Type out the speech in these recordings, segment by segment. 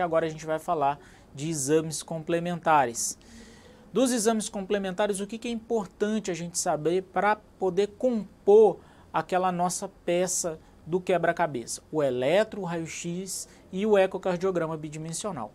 Agora a gente vai falar de exames complementares. Dos exames complementares, o que, é importante a gente saber para poder compor aquela nossa peça do quebra-cabeça? O eletro, o raio-x e o ecocardiograma bidimensional.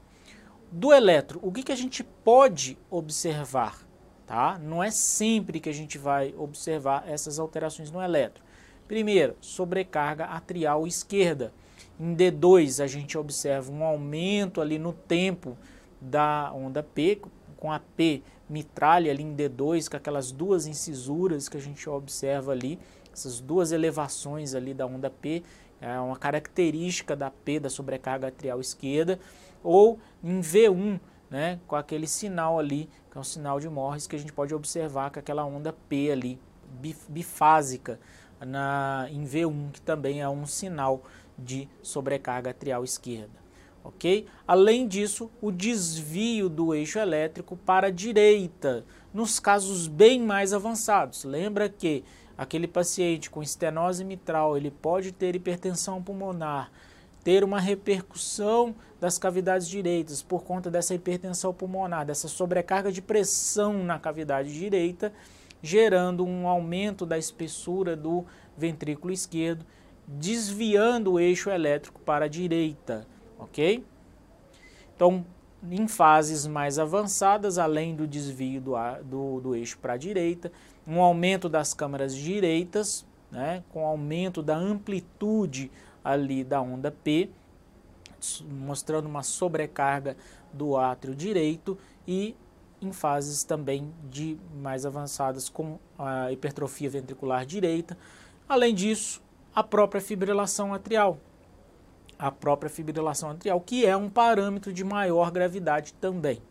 Do eletro, o que, que a gente pode observar? Tá? Não é sempre que a gente vai observar essas alterações no eletro. Primeiro, sobrecarga atrial esquerda. Em D2 a gente observa um aumento ali no tempo da onda P, com a P mitralha ali em D2, com aquelas duas incisuras que a gente observa ali, essas duas elevações ali da onda P, é uma característica da P, da sobrecarga atrial esquerda, ou em V1, né, com aquele sinal ali, que é um sinal de Morris, que a gente pode observar com aquela onda P ali, bifásica, na, em V1, que também é um sinal de sobrecarga atrial esquerda. Ok? Além disso, o desvio do eixo elétrico para a direita, nos casos bem mais avançados. Lembra que aquele paciente com estenose mitral, ele pode ter hipertensão pulmonar, ter uma repercussão das cavidades direitas por conta dessa hipertensão pulmonar, dessa sobrecarga de pressão na cavidade direita, gerando um aumento da espessura do ventrículo esquerdo desviando o eixo elétrico para a direita, ok? Então, em fases mais avançadas, além do desvio do, do, do eixo para a direita, um aumento das câmaras direitas, né, com aumento da amplitude ali da onda P, mostrando uma sobrecarga do átrio direito e em fases também de mais avançadas com a hipertrofia ventricular direita. Além disso, a própria fibrilação atrial. A própria fibrilação atrial, que é um parâmetro de maior gravidade também.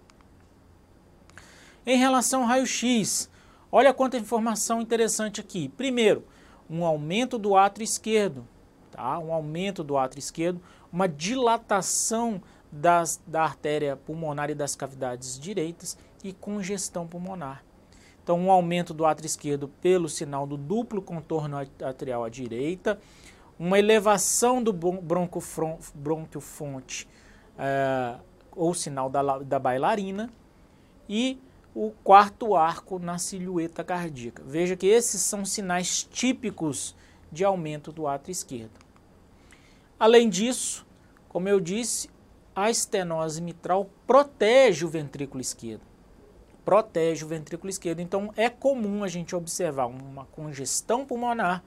Em relação ao raio-x, olha quanta informação interessante aqui. Primeiro, um aumento do átrio esquerdo, tá? um aumento do átrio esquerdo, uma dilatação das, da artéria pulmonar e das cavidades direitas e congestão pulmonar. Então, um aumento do átrio esquerdo pelo sinal do duplo contorno atrial à direita, uma elevação do brônquio fonte é, ou sinal da, da bailarina e o quarto arco na silhueta cardíaca. Veja que esses são sinais típicos de aumento do átrio esquerdo. Além disso, como eu disse, a estenose mitral protege o ventrículo esquerdo protege o ventrículo esquerdo. Então é comum a gente observar uma congestão pulmonar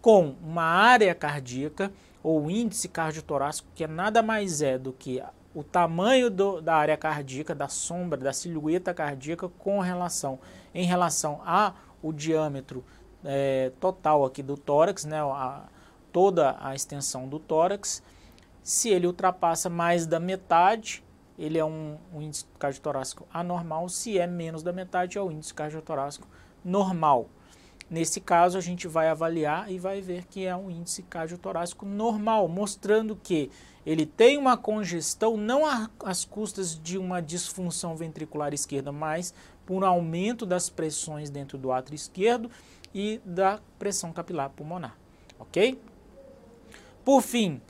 com uma área cardíaca ou índice cardiotorácico que nada mais é do que o tamanho do, da área cardíaca, da sombra, da silhueta cardíaca com relação em relação a o diâmetro é, total aqui do tórax, né, a, toda a extensão do tórax. Se ele ultrapassa mais da metade, ele é um, um índice cardiotorácico anormal, se é menos da metade é o índice cardiotorácico normal. Nesse caso, a gente vai avaliar e vai ver que é um índice cardiotorácico normal, mostrando que ele tem uma congestão não às custas de uma disfunção ventricular esquerda, mas por aumento das pressões dentro do átrio esquerdo e da pressão capilar pulmonar, ok? Por fim,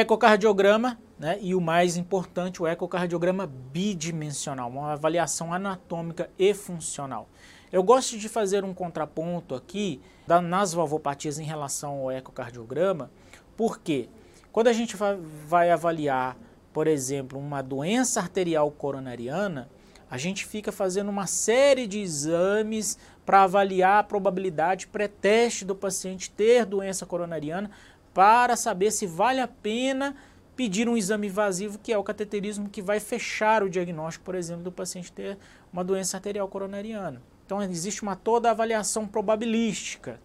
ecocardiograma né? E o mais importante, o ecocardiograma bidimensional, uma avaliação anatômica e funcional. Eu gosto de fazer um contraponto aqui da, nas valvopatias em relação ao ecocardiograma, porque quando a gente vai, avaliar, por exemplo, uma doença arterial coronariana, a gente fica fazendo uma série de exames para avaliar a probabilidade pré-teste do paciente ter doença coronariana para saber se vale a pena pedir um exame invasivo, que é o cateterismo, que vai fechar o diagnóstico, por exemplo, do paciente ter uma doença arterial coronariana. Então, existe uma toda avaliação probabilística.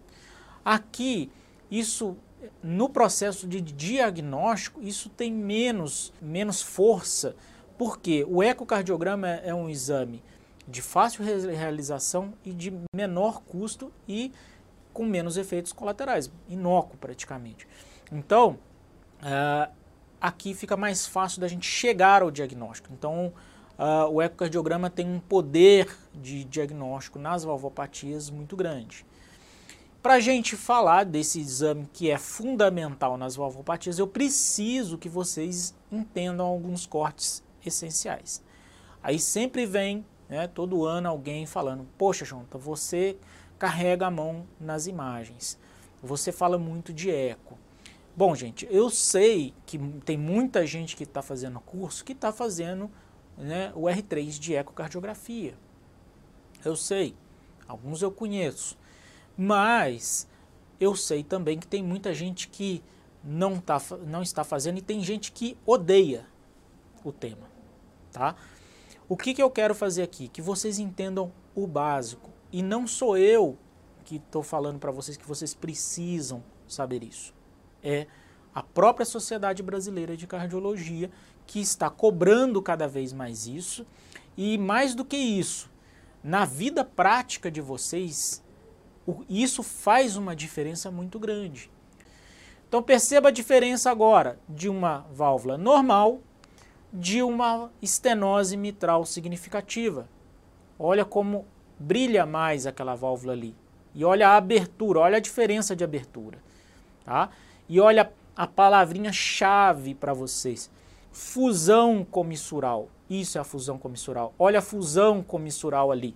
Aqui, isso, no processo de diagnóstico, isso tem menos, menos força, porque o ecocardiograma é um exame de fácil realização e de menor custo e com menos efeitos colaterais, inócuo praticamente. Então, uh, aqui fica mais fácil da gente chegar ao diagnóstico. Então, uh, o ecocardiograma tem um poder de diagnóstico nas valvopatias muito grande. Para a gente falar desse exame que é fundamental nas valvopatias, eu preciso que vocês entendam alguns cortes essenciais. Aí sempre vem, né, todo ano, alguém falando: Poxa, Jonta, você carrega a mão nas imagens, você fala muito de eco. Bom, gente, eu sei que tem muita gente que está fazendo curso que está fazendo né, o R3 de ecocardiografia. Eu sei, alguns eu conheço. Mas eu sei também que tem muita gente que não, tá, não está fazendo e tem gente que odeia o tema, tá? O que, que eu quero fazer aqui? Que vocês entendam o básico. E não sou eu que estou falando para vocês que vocês precisam saber isso. É a própria Sociedade Brasileira de Cardiologia que está cobrando cada vez mais isso. E mais do que isso, na vida prática de vocês, isso faz uma diferença muito grande. Então perceba a diferença agora de uma válvula normal de uma estenose mitral significativa. Olha como brilha mais aquela válvula ali. E olha a abertura, olha a diferença de abertura. Tá? E olha a palavrinha chave para vocês. Fusão comissural. Isso é a fusão comissural. Olha a fusão comissural ali.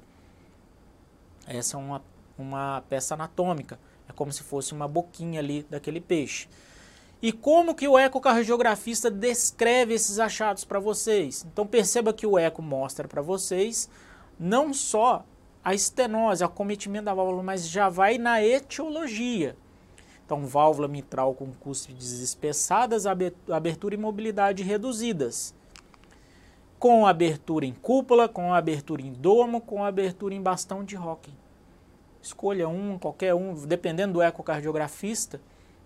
Essa é uma uma peça anatômica. É como se fosse uma boquinha ali daquele peixe. E como que o ecocardiografista descreve esses achados para vocês? Então perceba que o eco mostra para vocês não só a estenose, acometimento da válvula, mas já vai na etiologia. Então, válvula mitral com cúspides espessadas, abertura e mobilidade reduzidas. Com abertura em cúpula, com abertura em domo, com abertura em bastão de Hocking. Escolha um, qualquer um, dependendo do ecocardiografista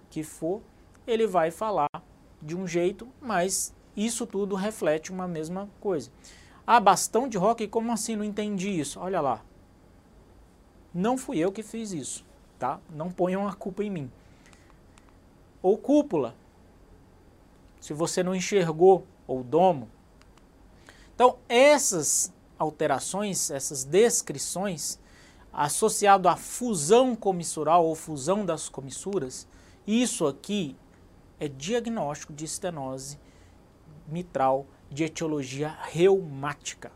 que for, ele vai falar de um jeito, mas isso tudo reflete uma mesma coisa. Ah, bastão de rock, como assim? Não entendi isso. Olha lá. Não fui eu que fiz isso, tá? Não ponham a culpa em mim. Ou cúpula. Se você não enxergou, ou domo. Então, essas alterações, essas descrições, associado à fusão comissural ou fusão das comissuras, isso aqui é diagnóstico de estenose mitral de etiologia reumática.